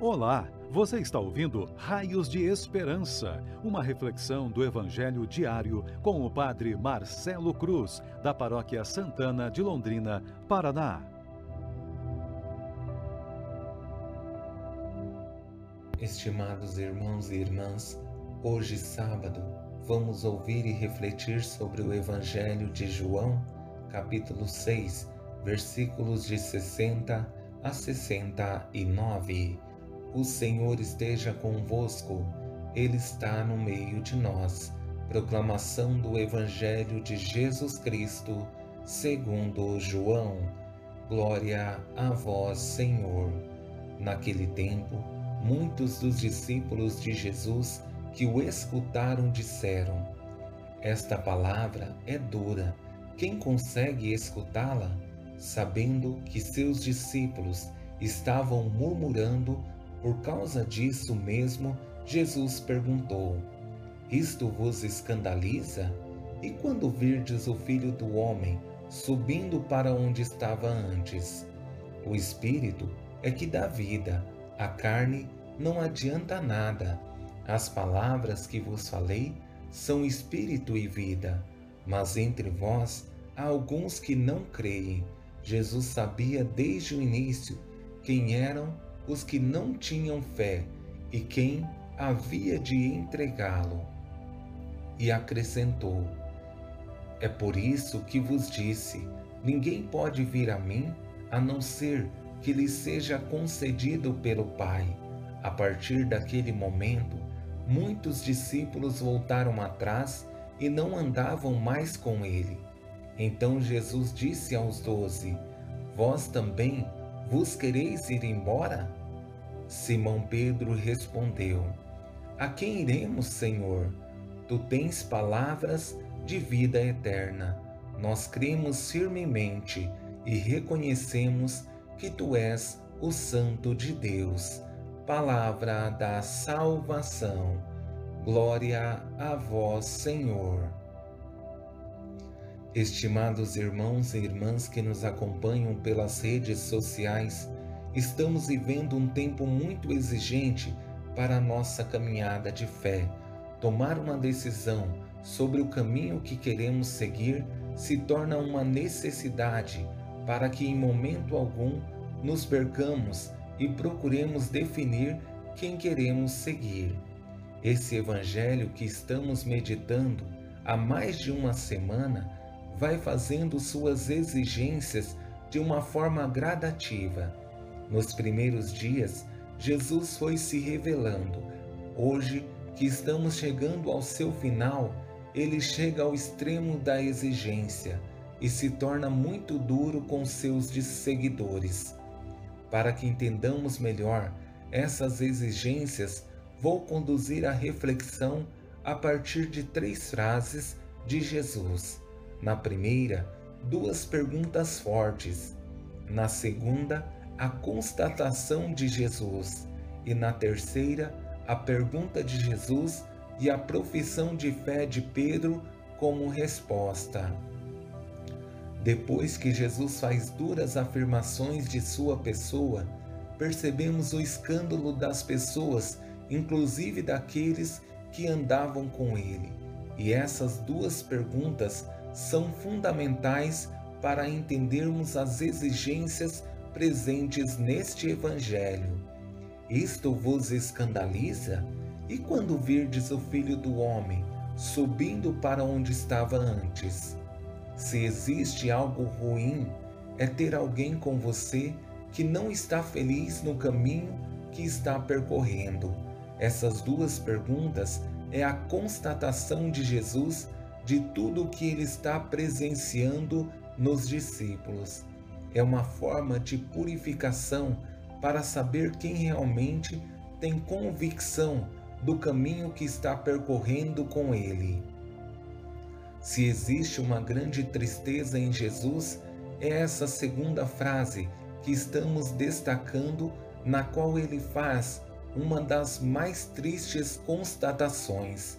Olá, você está ouvindo Raios de Esperança, uma reflexão do Evangelho diário com o Padre Marcelo Cruz, da Paróquia Santana de Londrina, Paraná. Estimados irmãos e irmãs, hoje sábado, vamos ouvir e refletir sobre o Evangelho de João, capítulo 6, versículos de 60 a 69 o Senhor esteja convosco, Ele está no meio de nós. Proclamação do Evangelho de Jesus Cristo, segundo João. Glória a vós, Senhor. Naquele tempo, muitos dos discípulos de Jesus que o escutaram disseram: Esta palavra é dura. Quem consegue escutá-la? Sabendo que seus discípulos estavam murmurando por causa disso mesmo, Jesus perguntou: Isto vos escandaliza? E quando virdes o filho do homem subindo para onde estava antes? O espírito é que dá vida, a carne não adianta nada. As palavras que vos falei são espírito e vida, mas entre vós há alguns que não creem. Jesus sabia desde o início quem eram os que não tinham fé e quem havia de entregá-lo. E acrescentou: É por isso que vos disse: ninguém pode vir a mim a não ser que lhe seja concedido pelo Pai. A partir daquele momento, muitos discípulos voltaram atrás e não andavam mais com ele. Então Jesus disse aos doze: Vós também vos quereis ir embora? Simão Pedro respondeu: A quem iremos, Senhor? Tu tens palavras de vida eterna. Nós cremos firmemente e reconhecemos que tu és o Santo de Deus. Palavra da salvação. Glória a vós, Senhor. Estimados irmãos e irmãs que nos acompanham pelas redes sociais, estamos vivendo um tempo muito exigente para a nossa caminhada de fé. Tomar uma decisão sobre o caminho que queremos seguir se torna uma necessidade para que em momento algum nos percamos e procuremos definir quem queremos seguir. Esse evangelho que estamos meditando há mais de uma semana vai fazendo suas exigências de uma forma gradativa. Nos primeiros dias, Jesus foi se revelando. Hoje, que estamos chegando ao seu final, ele chega ao extremo da exigência e se torna muito duro com seus seguidores. Para que entendamos melhor essas exigências, vou conduzir a reflexão a partir de três frases de Jesus. Na primeira, duas perguntas fortes. Na segunda, a constatação de Jesus. E na terceira, a pergunta de Jesus e a profissão de fé de Pedro como resposta. Depois que Jesus faz duras afirmações de sua pessoa, percebemos o escândalo das pessoas, inclusive daqueles que andavam com ele. E essas duas perguntas são fundamentais para entendermos as exigências presentes neste Evangelho. Isto vos escandaliza? E quando virdes o Filho do Homem subindo para onde estava antes? Se existe algo ruim, é ter alguém com você que não está feliz no caminho que está percorrendo. Essas duas perguntas é a constatação de Jesus de tudo o que ele está presenciando nos discípulos. É uma forma de purificação para saber quem realmente tem convicção do caminho que está percorrendo com ele. Se existe uma grande tristeza em Jesus, é essa segunda frase que estamos destacando, na qual ele faz uma das mais tristes constatações,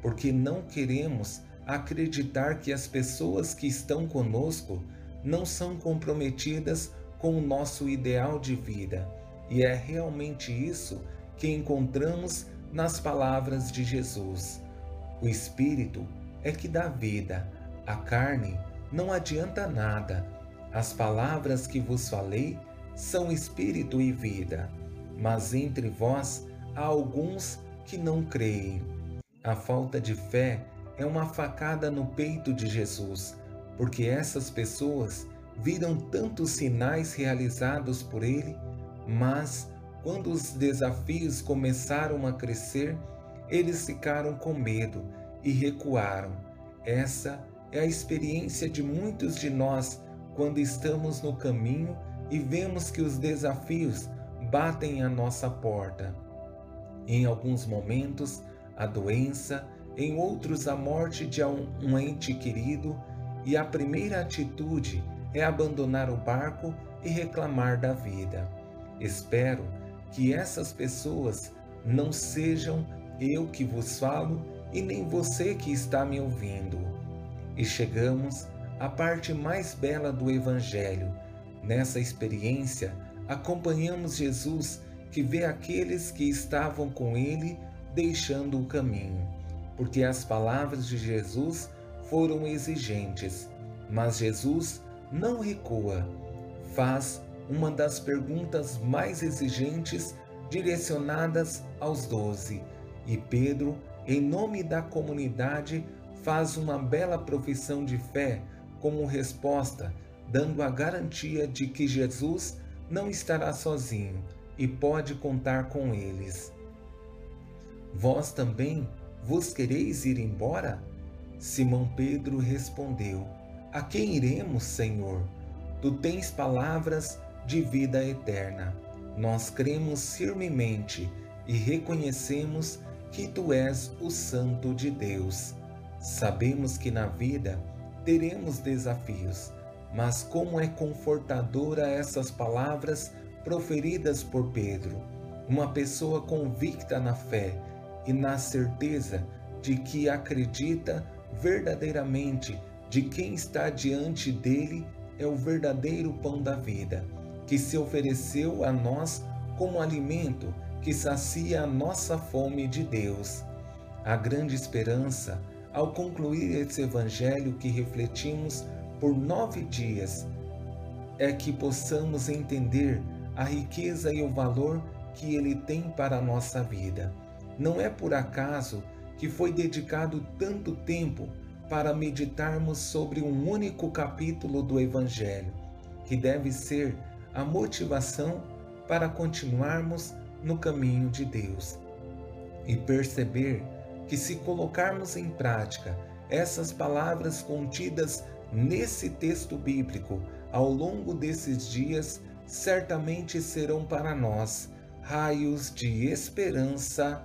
porque não queremos acreditar que as pessoas que estão conosco não são comprometidas com o nosso ideal de vida E é realmente isso que encontramos nas palavras de Jesus. O Espírito é que dá vida, a carne não adianta nada. As palavras que vos falei são espírito e vida, mas entre vós há alguns que não creem. A falta de fé é uma facada no peito de Jesus, porque essas pessoas viram tantos sinais realizados por ele, mas quando os desafios começaram a crescer, eles ficaram com medo e recuaram. Essa é a experiência de muitos de nós quando estamos no caminho e vemos que os desafios batem à nossa porta. Em alguns momentos, a doença, em outros, a morte de um ente querido, e a primeira atitude é abandonar o barco e reclamar da vida. Espero que essas pessoas não sejam eu que vos falo e nem você que está me ouvindo. E chegamos à parte mais bela do Evangelho. Nessa experiência, acompanhamos Jesus que vê aqueles que estavam com ele deixando o caminho, porque as palavras de Jesus foram exigentes, mas Jesus não recua, faz uma das perguntas mais exigentes direcionadas aos doze, e Pedro, em nome da comunidade, faz uma bela profissão de fé como resposta, dando a garantia de que Jesus não estará sozinho e pode contar com eles. Vós também vos quereis ir embora? Simão Pedro respondeu: A quem iremos, Senhor? Tu tens palavras de vida eterna. Nós cremos firmemente e reconhecemos que tu és o Santo de Deus. Sabemos que na vida teremos desafios, mas como é confortadora essas palavras proferidas por Pedro, uma pessoa convicta na fé e na certeza de que acredita verdadeiramente de quem está diante dele é o verdadeiro pão da vida, que se ofereceu a nós como alimento que sacia a nossa fome de Deus. A grande esperança, ao concluir esse evangelho que refletimos por nove dias, é que possamos entender a riqueza e o valor que ele tem para a nossa vida. Não é por acaso que foi dedicado tanto tempo para meditarmos sobre um único capítulo do Evangelho, que deve ser a motivação para continuarmos no caminho de Deus. E perceber que, se colocarmos em prática essas palavras contidas nesse texto bíblico ao longo desses dias, certamente serão para nós raios de esperança